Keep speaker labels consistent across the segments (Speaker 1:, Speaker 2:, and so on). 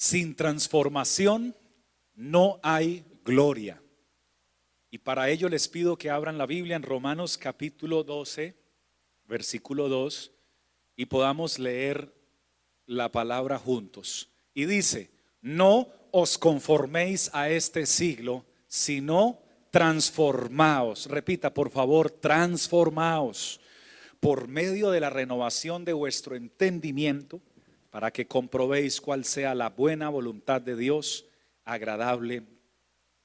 Speaker 1: Sin transformación no hay gloria. Y para ello les pido que abran la Biblia en Romanos capítulo 12, versículo 2, y podamos leer la palabra juntos. Y dice, no os conforméis a este siglo, sino transformaos. Repita, por favor, transformaos por medio de la renovación de vuestro entendimiento, para que comprobéis cuál sea la buena voluntad de Dios, agradable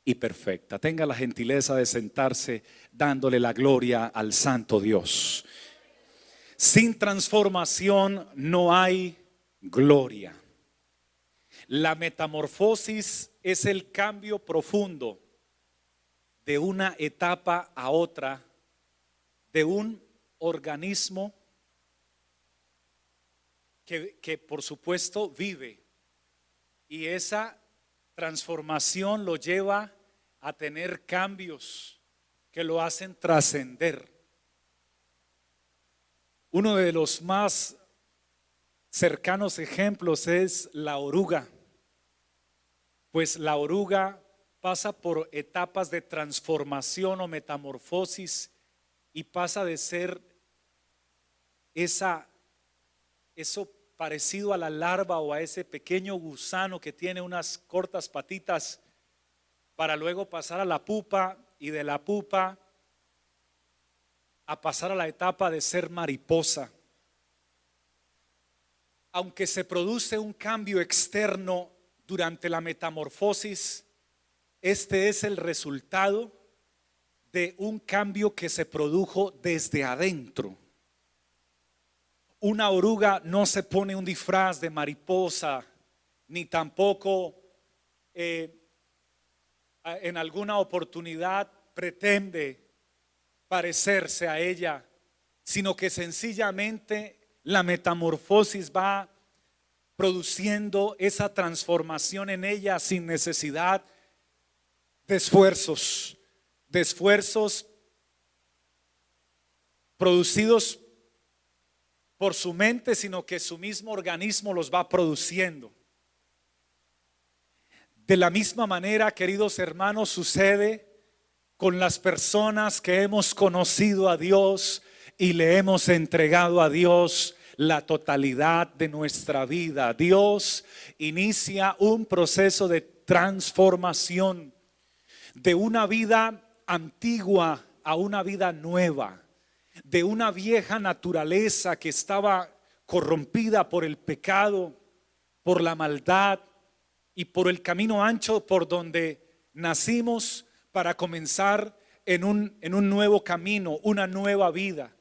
Speaker 1: y perfecta. Tenga la gentileza de sentarse dándole la gloria al Santo Dios. Sin transformación no hay gloria. La metamorfosis es el cambio profundo de una etapa a otra de un organismo que, por supuesto vive y esa transformación lo lleva a tener cambios que lo hacen trascender. Uno de los más cercanos ejemplos es la oruga, pues la oruga pasa por etapas de transformación o metamorfosis y pasa de ser esa, eso parecido a la larva o a ese pequeño gusano que tiene unas cortas patitas para luego pasar a la pupa y de la pupa a pasar a la etapa de ser mariposa. Aunque se produce un cambio externo durante la metamorfosis, este es el resultado de un cambio que se produjo desde adentro. Una oruga no se pone un disfraz de mariposa, ni tampoco eh, en alguna oportunidad pretende parecerse a ella, sino que sencillamente la metamorfosis va produciendo esa transformación en ella sin necesidad de esfuerzos, de esfuerzos producidos por su mente, sino que su mismo organismo los va produciendo. De la misma manera, queridos hermanos, sucede con las personas que hemos conocido a Dios y le hemos entregado a Dios la totalidad de nuestra vida. Dios inicia un proceso de transformación de una vida antigua a una vida nueva de una vieja naturaleza que estaba corrompida por el pecado, por la maldad y por el camino ancho por donde nacimos para comenzar en un, en un nuevo camino, una nueva vida.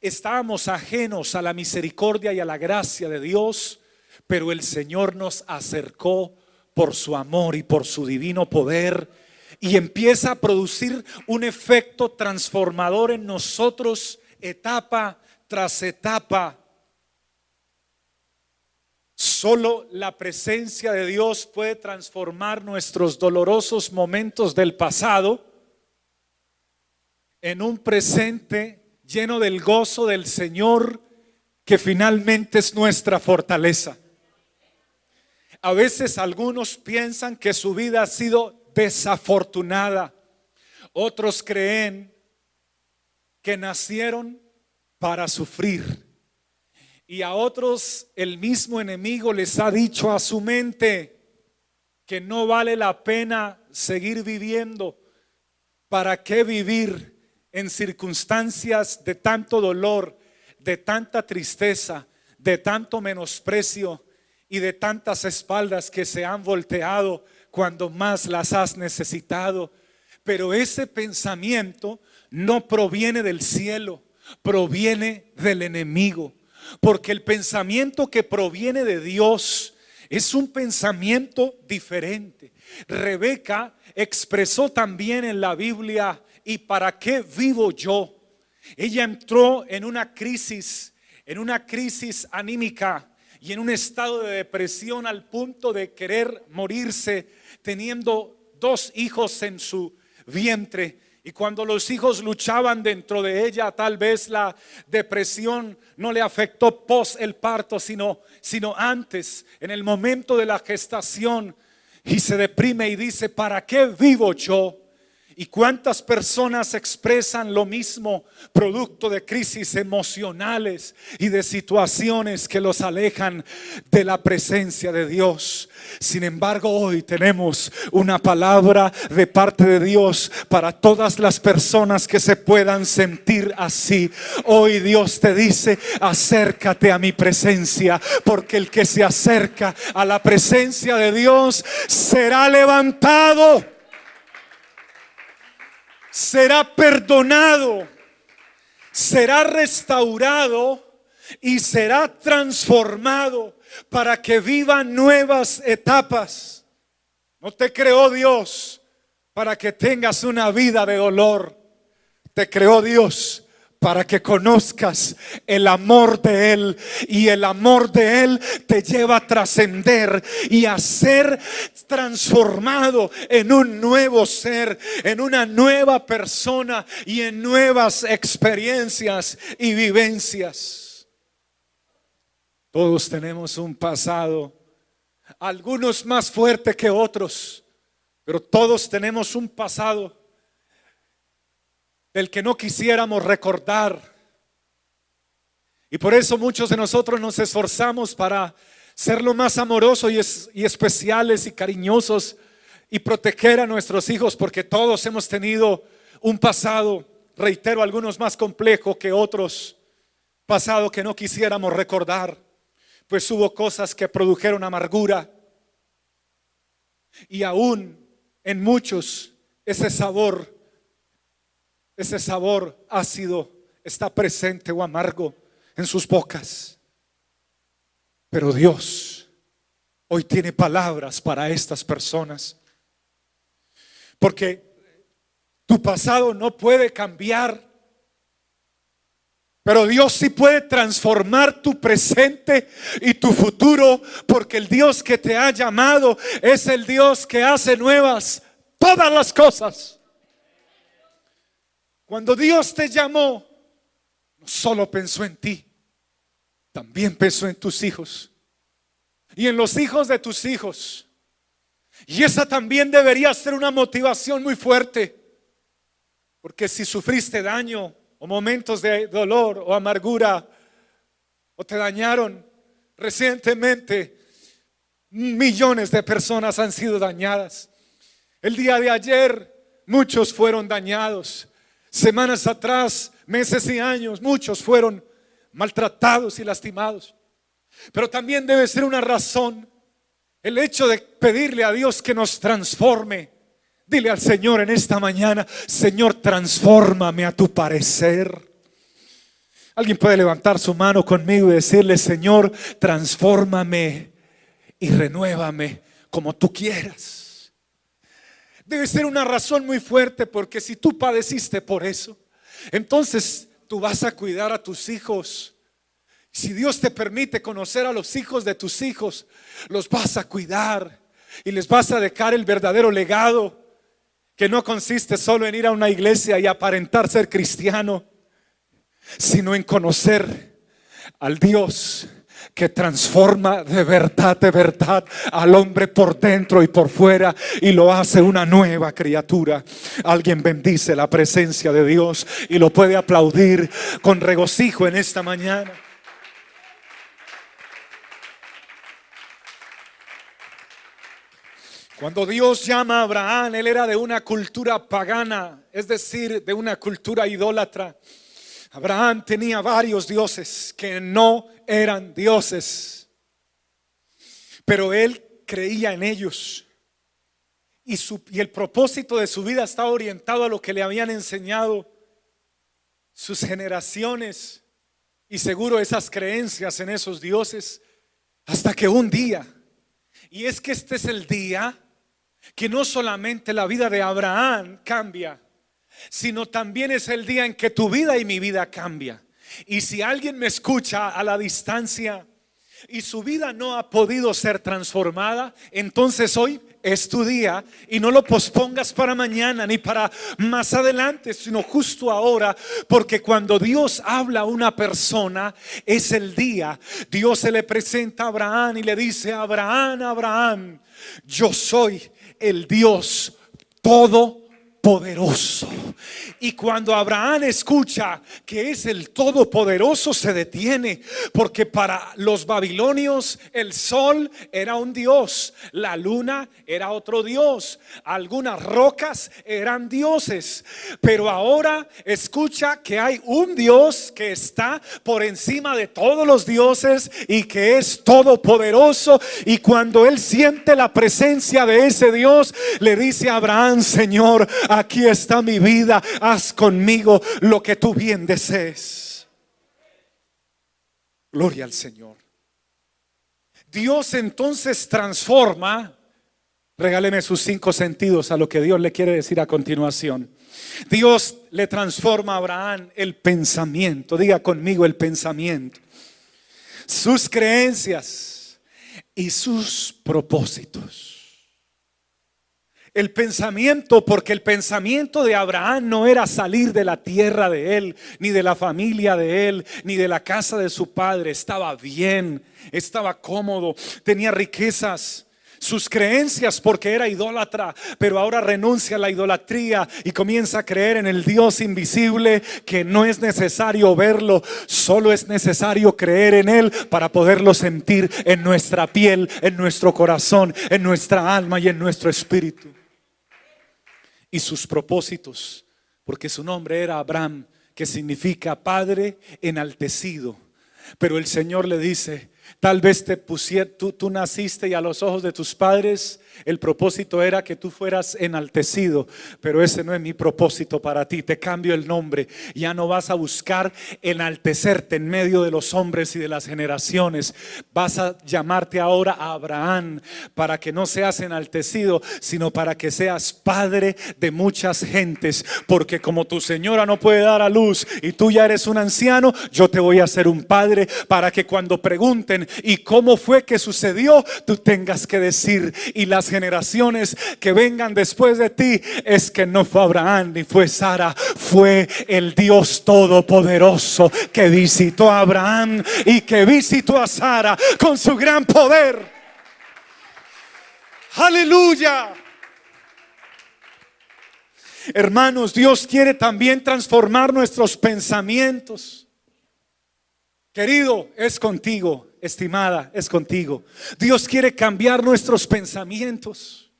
Speaker 1: Estábamos ajenos a la misericordia y a la gracia de Dios, pero el Señor nos acercó por su amor y por su divino poder y empieza a producir un efecto transformador en nosotros etapa tras etapa. Solo la presencia de Dios puede transformar nuestros dolorosos momentos del pasado en un presente lleno del gozo del Señor que finalmente es nuestra fortaleza. A veces algunos piensan que su vida ha sido desafortunada. Otros creen que nacieron para sufrir. Y a otros el mismo enemigo les ha dicho a su mente que no vale la pena seguir viviendo. ¿Para qué vivir en circunstancias de tanto dolor, de tanta tristeza, de tanto menosprecio y de tantas espaldas que se han volteado cuando más las has necesitado. Pero ese pensamiento no proviene del cielo, proviene del enemigo. Porque el pensamiento que proviene de Dios es un pensamiento diferente. Rebeca expresó también en la Biblia, ¿y para qué vivo yo? Ella entró en una crisis, en una crisis anímica y en un estado de depresión al punto de querer morirse teniendo dos hijos en su vientre Y cuando los hijos luchaban dentro de ella, tal vez la depresión no le afectó pos el parto, sino, sino antes, en el momento de la gestación. Y se deprime y dice, ¿para qué vivo yo? ¿Y cuántas personas expresan lo mismo producto de crisis emocionales y de situaciones que los alejan de la presencia de Dios? Sin embargo, hoy tenemos una palabra de parte de Dios para todas las personas que se puedan sentir así. Hoy Dios te dice, acércate a mi presencia, porque el que se acerca a la presencia de Dios será levantado será perdonado, será restaurado y será transformado para que viva nuevas etapas. No te creó Dios para que tengas una vida de dolor. Te creó Dios para que conozcas el amor de Él. Y el amor de Él te lleva a trascender y a ser transformado en un nuevo ser, en una nueva persona y en nuevas experiencias y vivencias. Todos tenemos un pasado, algunos más fuerte que otros, pero todos tenemos un pasado del que no quisiéramos recordar. Y por eso muchos de nosotros nos esforzamos para ser lo más amorosos y, especiales y cariñosos y proteger a nuestros hijos, porque todos hemos tenido un pasado, reitero, algunos más complejo que otros, pasado que no quisiéramos recordar, pues hubo cosas que produjeron amargura y aún en muchos ese sabor ese sabor ácido está presente o amargo en sus bocas. Pero Dios hoy tiene palabras para estas personas. Porque tu pasado no puede cambiar. Pero Dios sí puede transformar tu presente y tu futuro, porque el Dios que te ha llamado es el Dios que hace nuevas todas las cosas. Cuando Dios te llamó, no solo pensó en ti, también pensó en tus hijos y en los hijos de tus hijos. Y esa también debería ser una motivación muy fuerte, porque si sufriste daño o momentos de dolor o amargura o te dañaron recientemente, millones de personas han sido dañadas. El día de ayer muchos fueron dañados. Semanas atrás, meses y años, muchos fueron maltratados y lastimados. Pero también debe ser una razón el hecho de pedirle a Dios que nos transforme. Dile al Señor en esta mañana, Señor, transfórmame a tu parecer. Alguien puede levantar su mano conmigo y decirle, Señor, transfórmame y renuévame como tú quieras. Debe ser una razón muy fuerte porque si tú padeciste por eso, entonces tú vas a cuidar a tus hijos. Si Dios te permite conocer a los hijos de tus hijos, los vas a cuidar y les vas a dejar el verdadero legado que no consiste solo en ir a una iglesia y aparentar ser cristiano, sino en conocer al Dios que transforma de verdad, de verdad al hombre por dentro y por fuera y lo hace una nueva criatura. Alguien bendice la presencia de Dios y lo puede aplaudir con regocijo en esta mañana. Cuando Dios llama a Abraham, él era de una cultura pagana, es decir, de una cultura idólatra. Abraham tenía varios dioses que no eran dioses, pero él creía en ellos. Y, y, el propósito de su vida estaba orientado a lo que le habían enseñado sus generaciones y seguro esas creencias en esos dioses, hasta que un día, y es que este es el día que no solamente la vida de Abraham cambia, sino también es el día en que tu vida y mi vida cambia. Y si alguien me escucha a la distancia y su vida no ha podido ser transformada, entonces hoy es tu día y no lo pospongas para mañana ni para más adelante, sino justo ahora, porque cuando Dios habla a una persona es el día. Dios se le presenta a Abraham y le dice, Abraham, Abraham, yo soy el Dios todo poderoso. Y cuando Abraham escucha que es el Todopoderoso, se detiene, porque para los babilonios el sol era un dios, la luna era otro dios, algunas rocas eran dioses, pero ahora escucha que hay un dios que está por encima de todos los dioses y que es todopoderoso. Y cuando él siente la presencia de ese Dios, le dice a Abraham, Señor, aquí está mi vida, haz conmigo lo que tú bien desees. Gloria al Señor. Dios entonces transforma, regáleme sus cinco sentidos a lo que Dios le quiere decir a continuación. Dios le transforma a Abraham el pensamiento, diga conmigo el pensamiento, sus creencias y sus propósitos. El pensamiento, porque el pensamiento de Abraham no era salir de la tierra de él, ni de la familia de él, ni de la casa de su padre. Estaba bien, estaba cómodo, tenía riquezas sus creencias porque era idólatra, pero ahora renuncia a la idolatría y comienza a creer en el Dios invisible que no es necesario verlo, solo es necesario creer en Él para poderlo sentir en nuestra piel, en nuestro corazón, en nuestra alma y en nuestro espíritu y sus propósitos, porque su nombre era Abraham, que significa Padre enaltecido. Pero el Señor le dice, Tal vez te pusiera, tú, naciste y a los ojos de tus padres el propósito era que tú fueras enaltecido, pero ese no es mi propósito para ti. Te cambio el nombre. Ya no vas a buscar enaltecerte en medio de los hombres y de las generaciones. Vas a llamarte ahora Abraham para que no seas enaltecido, sino para que seas padre de muchas gentes. Porque como tu señora no puede dar a luz y tú ya eres un anciano, yo te voy a hacer un padre para que cuando y cómo fue que sucedió, tú tengas que decir y las generaciones que vengan después de ti es que no fue Abraham ni fue Sara, fue el Dios todopoderoso que visitó a Abraham y que visitó a Sara con su gran poder. Aleluya. Hermanos, Dios quiere también transformar nuestros pensamientos. Querido, es contigo estimada, es contigo. Dios quiere cambiar nuestros pensamientos.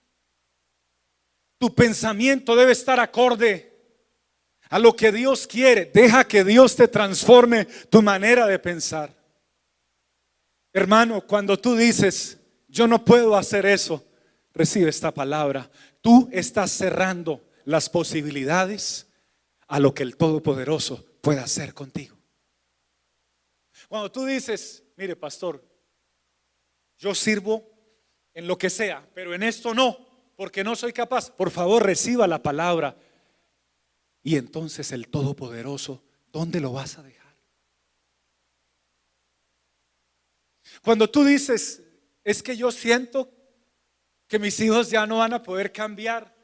Speaker 1: Tu pensamiento debe estar acorde a lo que Dios quiere. Deja que Dios te transforme tu manera de pensar. Hermano, cuando tú dices, yo no puedo hacer eso, recibe esta palabra. Tú estás cerrando las posibilidades a lo que el Todopoderoso puede hacer contigo. Cuando tú dices, mire pastor, yo sirvo en lo que sea, pero en esto no, porque no soy capaz. Por favor, reciba la palabra. Y entonces el Todopoderoso, ¿dónde lo vas a dejar? Cuando tú dices, es que yo siento que mis hijos ya no van a poder cambiar,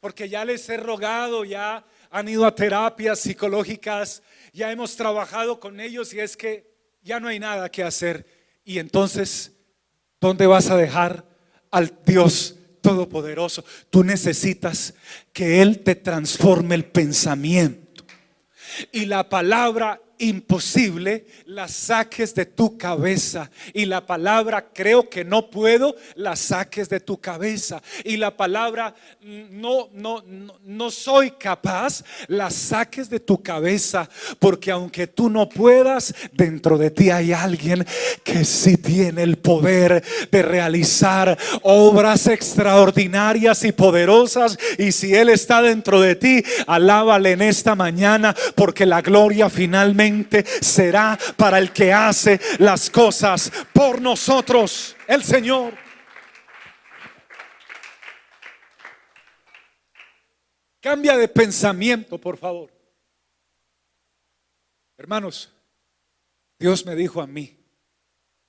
Speaker 1: porque ya les he rogado, ya han ido a terapias psicológicas, ya hemos trabajado con ellos y es que ya no hay nada que hacer. Y entonces, ¿dónde vas a dejar al Dios Todopoderoso? Tú necesitas que Él te transforme el pensamiento. Y la palabra imposible la saques de tu cabeza. Y la palabra creo que no puedo, la saques de tu cabeza. Y la palabra no, no, no, no soy capaz, la saques de tu cabeza. Porque aunque tú no puedas, dentro de ti hay alguien que sí tiene el poder de realizar obras extraordinarias y poderosas. Y si Él está dentro de ti, alábale en esta mañana porque la gloria finalmente será para el que hace las cosas por nosotros, el Señor. Cambia de pensamiento, por favor. Hermanos, Dios me dijo a mí,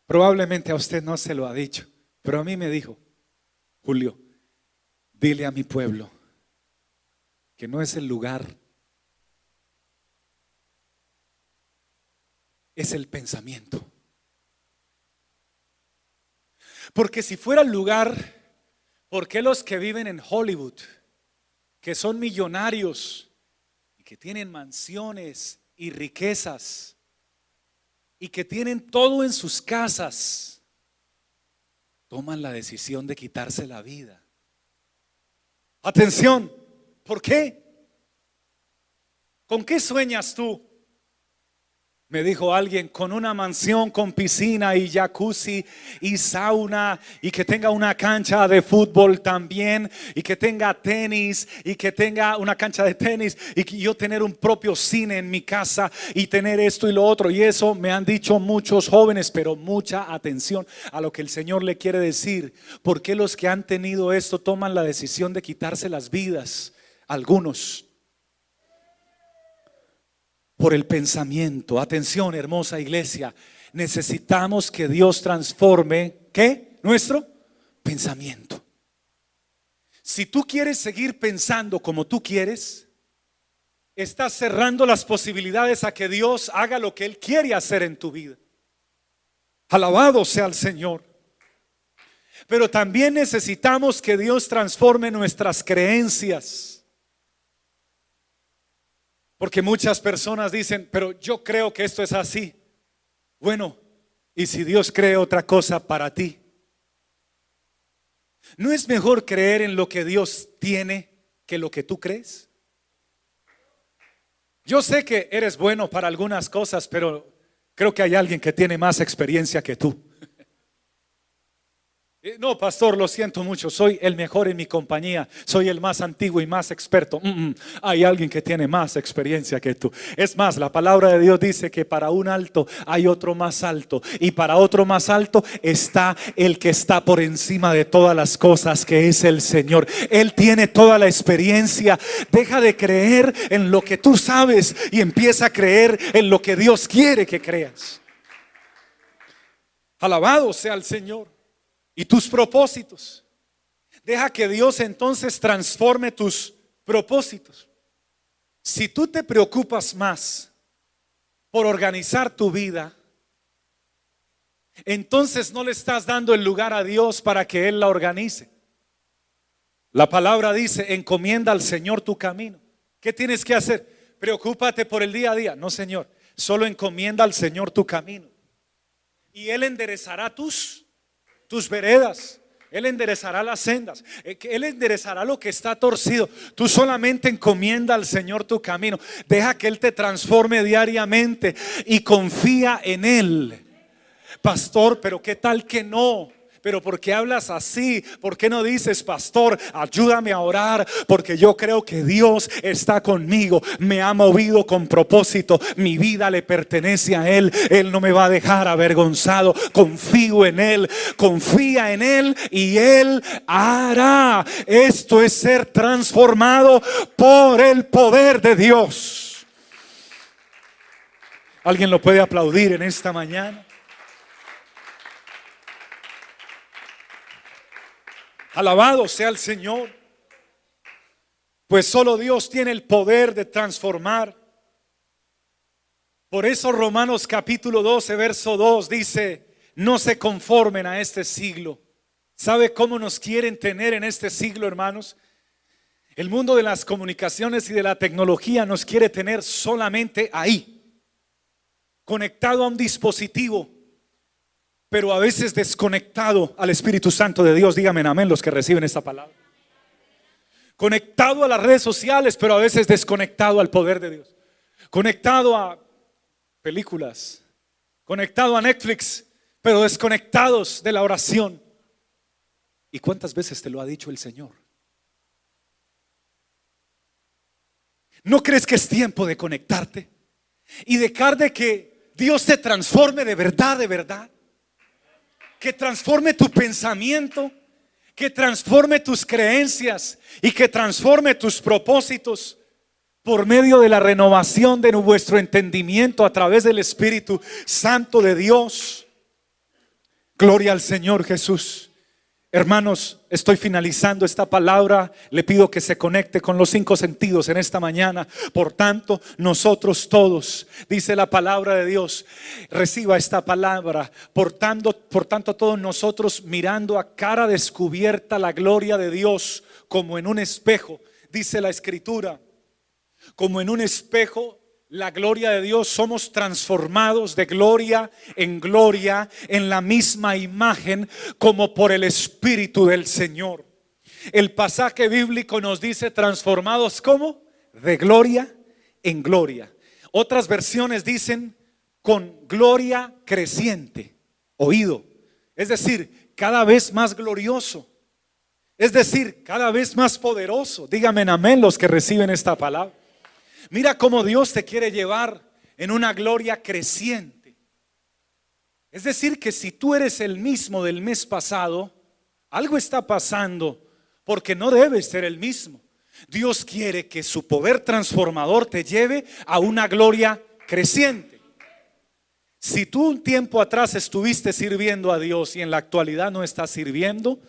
Speaker 1: probablemente a usted no se lo ha dicho, pero a mí me dijo, Julio, Dile a mi pueblo que no es el lugar, es el pensamiento. Porque si fuera el lugar, ¿por qué los que viven en Hollywood, que son millonarios y que tienen mansiones y riquezas y que tienen todo en sus casas, toman la decisión de quitarse la vida? Atención, ¿por qué? ¿Con qué sueñas tú? Me dijo alguien con una mansión con piscina y jacuzzi y sauna y que tenga una cancha de fútbol también y que tenga tenis y que tenga una cancha de tenis y que yo tener un propio cine en mi casa y tener esto y lo otro. Y eso me han dicho muchos jóvenes, pero mucha atención a lo que el Señor le quiere decir. porque los que han tenido esto toman la decisión de quitarse las vidas? Algunos por el pensamiento. Atención, hermosa iglesia, necesitamos que Dios transforme, ¿qué? Nuestro pensamiento. Si tú quieres seguir pensando como tú quieres, estás cerrando las posibilidades a que Dios haga lo que Él quiere hacer en tu vida. Alabado sea el Señor. Pero también necesitamos que Dios transforme nuestras creencias. Porque muchas personas dicen, pero yo creo que esto es así. Bueno, ¿y si Dios cree otra cosa para ti? ¿No es mejor creer en lo que Dios tiene que lo que tú crees? Yo sé que eres bueno para algunas cosas, pero creo que hay alguien que tiene más experiencia que tú. Eh, no, pastor, lo siento mucho, soy el mejor en mi compañía, soy el más antiguo y más experto. Mm, mm, hay alguien que tiene más experiencia que tú. Es más, la palabra de Dios dice que para un alto hay otro más alto y para otro más alto está el que está por encima de todas las cosas, que es el Señor. Él tiene toda la experiencia. Deja de creer en lo que tú sabes y empieza a creer en lo que Dios quiere que creas. Alabado sea el Señor y tus propósitos. Deja que Dios entonces transforme tus propósitos. Si tú te preocupas más por organizar tu vida, entonces no le estás dando el lugar a Dios para que Él la organice. La palabra dice, encomienda al Señor tu camino. ¿Qué tienes que hacer? Preocúpate por el día a día. No, Señor, solo encomienda al Señor tu camino. Y Él enderezará tus tus veredas. Él enderezará las sendas. Eh, Él enderezará lo que está torcido. Tú solamente encomienda al Señor tu camino. Deja que Él te transforme diariamente y confía en Él. Pastor, pero ¿qué tal que no? Pero ¿por qué hablas así? ¿Por qué no dices, pastor, ayúdame a orar? Porque yo creo que Dios está conmigo, me ha movido con propósito, mi vida le pertenece a Él, Él no me va a dejar avergonzado, confío en Él, confía en Él y Él hará. Esto es ser transformado por el poder de Dios. ¿Alguien lo puede aplaudir en esta mañana? Alabado sea el Señor. Pues solo Dios tiene el poder de transformar. Por eso Romanos capítulo 12, verso 2 dice, no se conformen a este siglo. ¿Sabe cómo nos quieren tener en este siglo, hermanos? El mundo de las comunicaciones y de la tecnología nos quiere tener solamente ahí, conectado a un dispositivo, pero a veces desconectado al Espíritu Santo de Dios. Díganme amén los que reciben esta palabra. Conectado a las redes sociales, pero a veces desconectado al poder de Dios. Conectado a películas, conectado a Netflix, pero desconectados de la oración. ¿Y cuántas veces te lo ha dicho el Señor? ¿No crees que es tiempo de conectarte y dejar de que Dios te transforme de verdad, de verdad? Que transforme tu pensamiento, que transforme tus creencias y que transforme tus propósitos por medio de la renovación de vuestro entendimiento a través del Espíritu Santo de Dios. Gloria al Señor Jesús. Hermanos, estoy finalizando esta palabra. Le pido que se conecte con los cinco sentidos en esta mañana. Por tanto, nosotros todos, dice la palabra de Dios, reciba esta palabra. Por tanto, por tanto, todos nosotros mirando a cara descubierta la gloria de Dios como en un espejo, dice la escritura, como en un espejo la gloria de Dios, somos transformados de gloria en gloria en la misma imagen como por el Espíritu del Señor. El pasaje bíblico nos dice transformados como de gloria en gloria. Otras versiones dicen con gloria creciente, oído. Es decir, cada vez más glorioso. Es decir, cada vez más poderoso. Díganme en amén los que reciben esta palabra. Mira cómo Dios te quiere llevar en una gloria creciente. Es decir, que si tú eres el mismo del mes pasado, algo está pasando porque no debes ser el mismo. Dios quiere que su poder transformador te lleve a una gloria creciente. Si tú un tiempo atrás estuviste sirviendo a Dios y en la actualidad no estás sirviendo,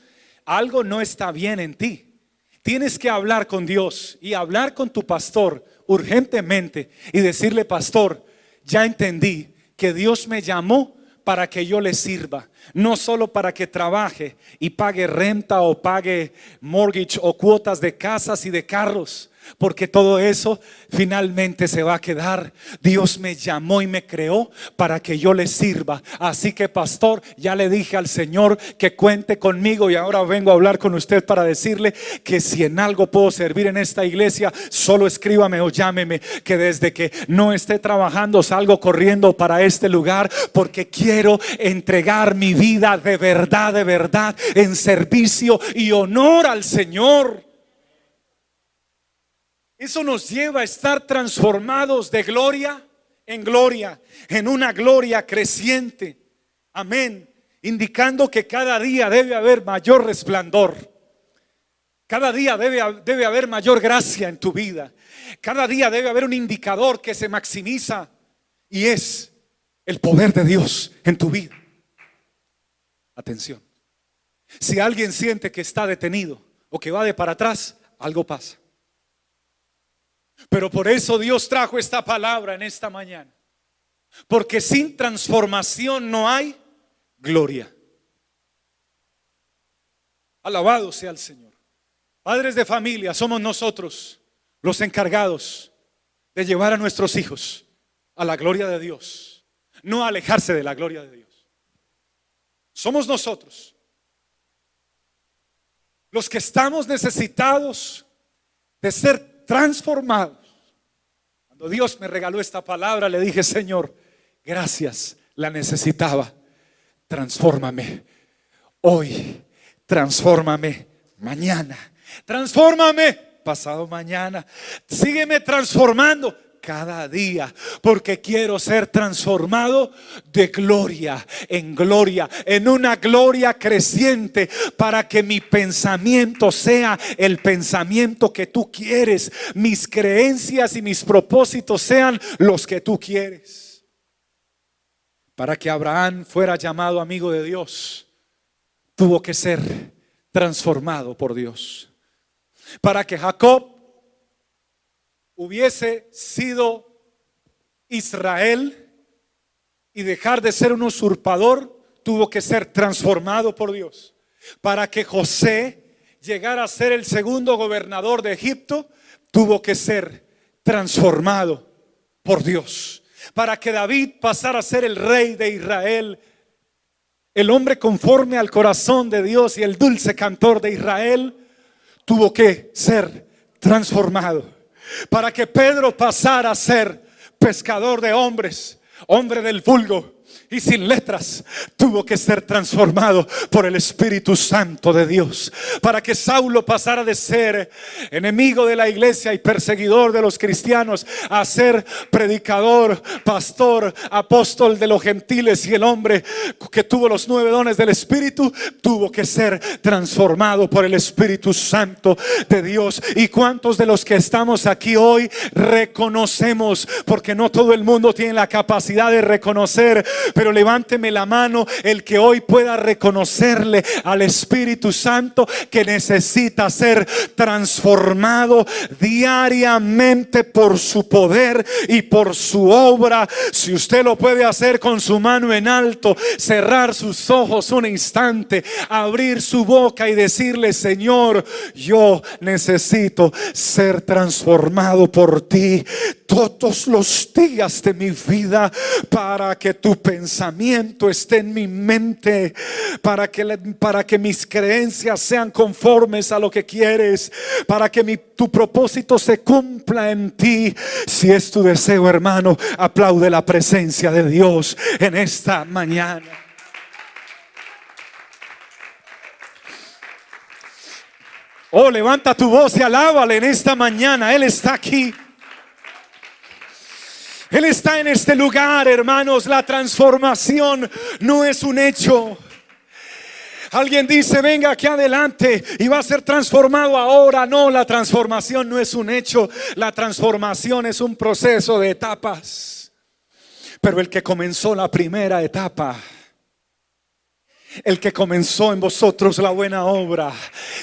Speaker 1: algo no está bien en ti. Tienes que hablar con Dios y hablar con tu pastor urgentemente y decirle, pastor, ya entendí que Dios me llamó para que yo le sirva, no solo para que trabaje y pague renta o pague mortgage o cuotas de casas y de carros, porque todo eso finalmente se va a quedar. Dios me llamó y me creó para que yo le sirva. Así que pastor, ya le dije al Señor que cuente conmigo y ahora vengo a hablar con usted para decirle que si en algo puedo servir en esta iglesia, solo escríbame o llámeme, que desde que no esté trabajando salgo corriendo para este lugar porque quiero entregar mi vida de verdad, de verdad, en servicio y honor al Señor. Eso nos lleva a estar transformados de gloria en gloria, en una gloria creciente. Amén. Indicando que cada día debe haber mayor resplandor. Cada día debe, debe haber mayor gracia en tu vida. Cada día debe haber un indicador que se maximiza y es el poder de Dios en tu vida. Atención. Si alguien siente que está detenido o que va de para atrás, algo pasa. Pero por eso Dios trajo esta palabra en esta mañana. Porque sin transformación no hay gloria. Alabado sea el Señor. Padres de familia, somos nosotros los encargados de llevar a nuestros hijos a la gloria de Dios, no alejarse de la gloria de Dios. Somos nosotros los que estamos necesitados de ser transformados. Dios me regaló esta palabra, le dije, Señor, gracias, la necesitaba. Transfórmame hoy, transfórmame mañana, transfórmame pasado mañana, sígueme transformando cada día, porque quiero ser transformado de gloria en gloria, en una gloria creciente, para que mi pensamiento sea el pensamiento que tú quieres, mis creencias y mis propósitos sean los que tú quieres. Para que Abraham fuera llamado amigo de Dios, tuvo que ser transformado por Dios. Para que Jacob hubiese sido Israel y dejar de ser un usurpador, tuvo que ser transformado por Dios. Para que José llegara a ser el segundo gobernador de Egipto, tuvo que ser transformado por Dios. Para que David pasara a ser el rey de Israel, el hombre conforme al corazón de Dios y el dulce cantor de Israel, tuvo que ser transformado para que Pedro pasara a ser pescador de hombres, hombre del vulgo, y sin letras, tuvo que ser transformado por el Espíritu Santo de Dios. Para que Saulo pasara de ser enemigo de la iglesia y perseguidor de los cristianos a ser predicador, pastor, apóstol de los gentiles y el hombre que tuvo los nueve dones del Espíritu, tuvo que ser transformado por el Espíritu Santo de Dios. ¿Y cuántos de los que estamos aquí hoy reconocemos, porque no todo el mundo tiene la capacidad de reconocer pero levánteme la mano el que hoy pueda reconocerle al Espíritu Santo que necesita ser transformado diariamente por su poder y por su obra. Si usted lo puede hacer con su mano en alto, cerrar sus ojos un instante, abrir su boca y decirle, Señor, yo necesito ser transformado por ti todos los días de mi vida para que tu pensamiento esté en mi mente, para que, para que mis creencias sean conformes a lo que quieres, para que tu propósito se cumpla en ti. Si es tu deseo, hermano, aplaude la presencia de Dios en esta mañana. Oh, levanta tu voz y alábale en esta mañana. Él está aquí. Él está en este lugar, hermanos. La transformación no es un hecho. Alguien dice, venga aquí adelante y va a ser transformado ahora. No, la transformación no es un hecho. La transformación es un proceso de etapas. Pero el que comenzó la primera etapa el que comenzó en vosotros la buena obra,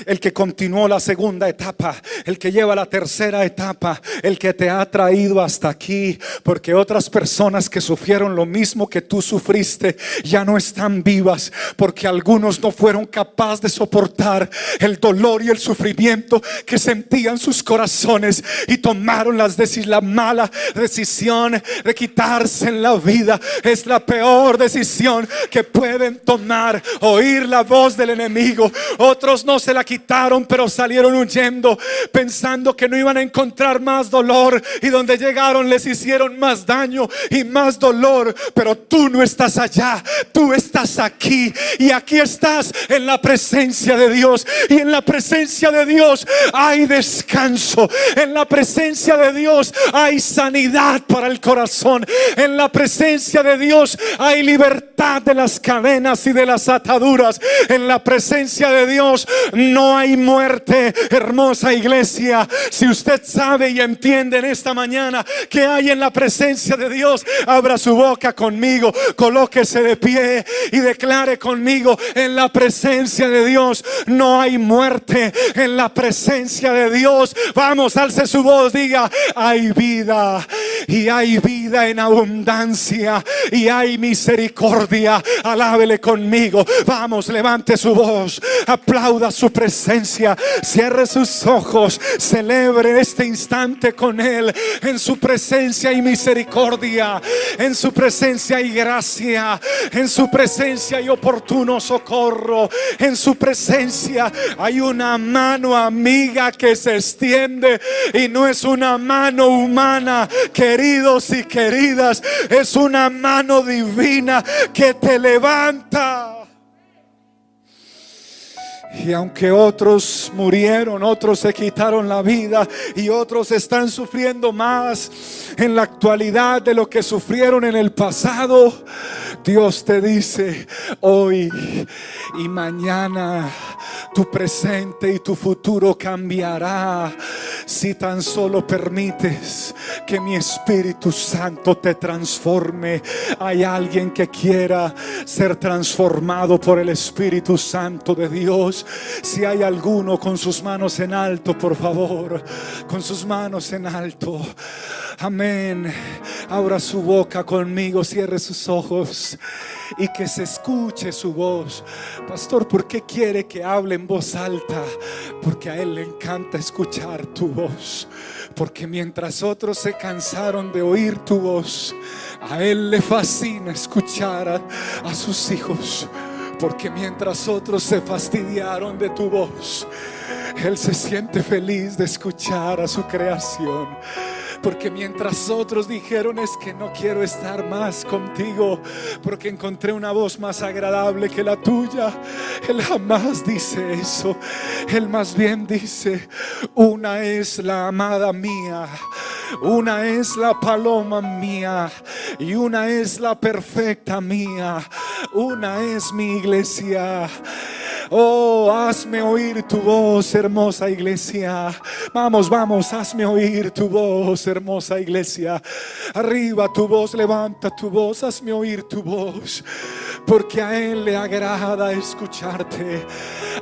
Speaker 1: el que continuó la segunda etapa, el que lleva la tercera etapa, el que te ha traído hasta aquí, porque otras personas que sufrieron lo mismo que tú sufriste ya no están vivas, porque algunos no fueron capaces de soportar el dolor y el sufrimiento que sentían sus corazones y tomaron las la mala decisión de quitarse en la vida. Es la peor decisión que pueden tomar oír la voz del enemigo. Otros no se la quitaron, pero salieron huyendo pensando que no iban a encontrar más dolor. Y donde llegaron les hicieron más daño y más dolor. Pero tú no estás allá, tú estás aquí. Y aquí estás en la presencia de Dios. Y en la presencia de Dios hay descanso. En la presencia de Dios hay sanidad para el corazón. En la presencia de Dios hay libertad de las cadenas y de las ataduras. En la presencia de Dios no hay muerte, hermosa iglesia. Si usted sabe y entiende en esta mañana que hay en la presencia de Dios, abra su boca conmigo, colóquese de pie y declare conmigo en la presencia de Dios no hay muerte. En la presencia de Dios, vamos, alce su voz, diga, hay vida y hay vida en abundancia y hay misericordia. Alábele conmigo. Vamos, levante su voz, aplauda su presencia, cierre sus ojos, celebre este instante con Él. En su presencia y misericordia, en su presencia y gracia, en su presencia y oportuno socorro, en su presencia hay una mano amiga que se extiende y no es una mano humana, queridos y queridas, es una mano divina que te levanta. Y aunque otros murieron, otros se quitaron la vida y otros están sufriendo más en la actualidad de lo que sufrieron en el pasado, Dios te dice hoy y mañana tu presente y tu futuro cambiará si tan solo permites que mi Espíritu Santo te transforme. Hay alguien que quiera ser transformado por el Espíritu Santo de Dios. Si hay alguno con sus manos en alto, por favor, con sus manos en alto. Amén. Abra su boca conmigo, cierre sus ojos y que se escuche su voz. Pastor, ¿por qué quiere que hable en voz alta? Porque a Él le encanta escuchar tu voz. Porque mientras otros se cansaron de oír tu voz, a Él le fascina escuchar a, sus hijos. Porque mientras otros se fastidiaron de tu voz, Él se siente feliz de escuchar a su creación. Porque mientras otros dijeron es que no quiero estar más contigo, porque encontré una voz más agradable que la tuya. Él jamás dice eso. Él más bien dice, una es la amada mía, una es la paloma mía y una es la perfecta mía. Una es mi iglesia. Oh, hazme oír tu voz, hermosa iglesia. Vamos, vamos, hazme oír tu voz, hermosa iglesia. Arriba tu voz, levanta tu voz, hazme oír tu voz. Porque a Él le agrada escucharte.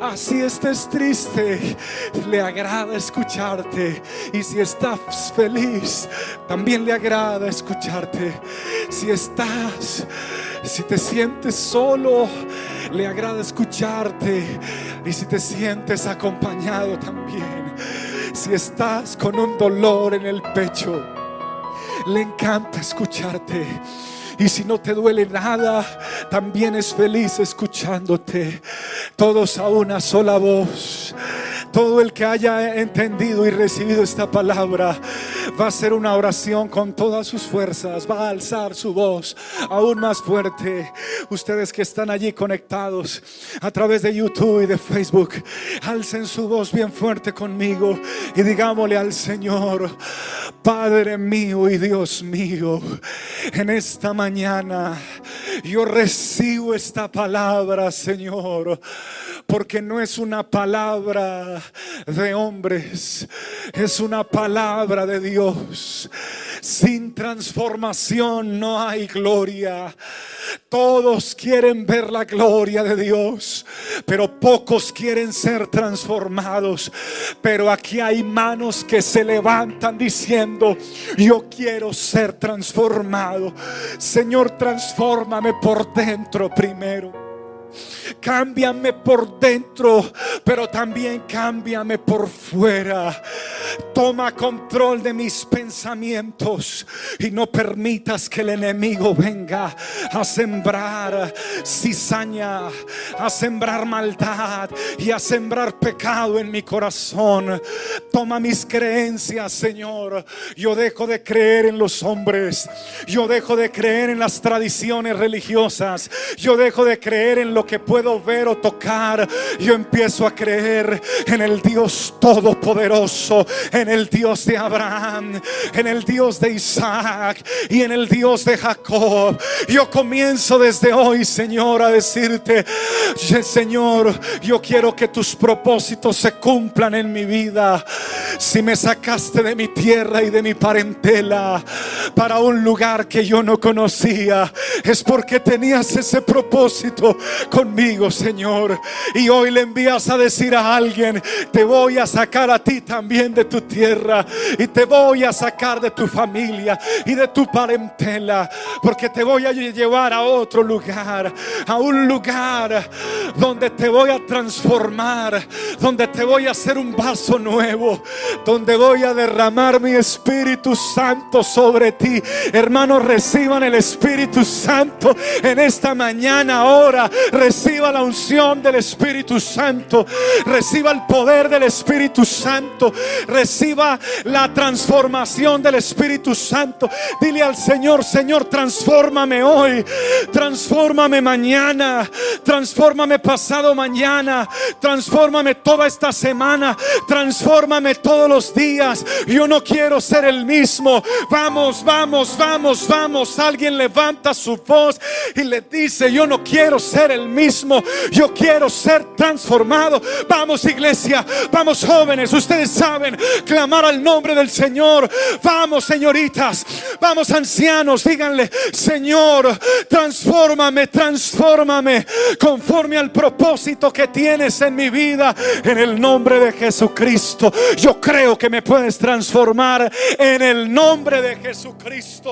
Speaker 1: Así estés triste, le agrada escucharte. Y si estás feliz, también le agrada escucharte. Si estás, si te sientes solo, le agrada escucharte. Y si te sientes acompañado también. Si estás con un dolor en el pecho, le encanta escucharte. Y si no te duele nada, también es feliz escuchándote. Todos a una sola voz. Todo el que haya entendido y recibido esta palabra va a hacer una oración con todas sus fuerzas, va a alzar su voz aún más fuerte. Ustedes que están allí conectados a través de YouTube y de Facebook, alcen su voz bien fuerte conmigo y digámosle al Señor, Padre mío y Dios mío, en esta mañana yo recibo esta palabra, Señor porque no es una palabra de hombres, es una palabra de Dios. Sin transformación no hay gloria. Todos quieren ver la gloria de Dios, pero pocos quieren ser transformados. Pero aquí hay manos que se levantan diciendo, yo quiero ser transformado. Señor, transfórmame por dentro primero. Cámbiame por dentro, pero también cámbiame por fuera. Toma control de mis pensamientos y no permitas que el enemigo venga a sembrar cizaña, a sembrar maldad y a sembrar pecado en mi corazón. Toma mis creencias, Señor. Yo dejo de creer en los hombres. Yo dejo de creer en las tradiciones religiosas. Yo dejo de creer en lo que puedo ver o tocar, yo empiezo a creer en el Dios todopoderoso, en el Dios de Abraham, en el Dios de Isaac y en el Dios de Jacob. Yo comienzo desde hoy, Señor, a decirte, Señor, yo quiero que tus propósitos se cumplan en mi vida. Si me sacaste de mi tierra y de mi parentela para un lugar que yo no conocía, es porque tenías ese propósito conmigo, Señor. Y hoy le envías a decir a alguien, te voy a sacar a ti también de tu tierra y te voy a sacar de tu familia y de tu parentela, porque te voy a llevar a otro lugar, a un lugar donde te voy a transformar, donde te voy a hacer un vaso nuevo, donde voy a derramar mi Espíritu Santo sobre ti. Hermanos, reciban el Espíritu Santo en esta mañana, ahora. Reciba la unción del Espíritu Santo. Reciba el poder del Espíritu Santo. Reciba la transformación del Espíritu Santo. Dile al Señor, Señor, transfórmame hoy. Transfórmame mañana. Transfórmame pasado mañana. Transfórmame toda esta semana. Transfórmame todos los días. Yo no quiero ser el mismo. Vamos, vamos, vamos, vamos. Alguien levanta su voz y le dice, yo no quiero ser el mismo. Yo quiero ser transformado. Vamos iglesia, vamos jóvenes. Ustedes saben clamar al nombre del Señor. Vamos señoritas, vamos ancianos. Díganle, Señor, transfórmame, transfórmame conforme al propósito que tienes en mi vida. En el nombre de Jesucristo. Yo creo que me puedes transformar en el nombre de Jesucristo.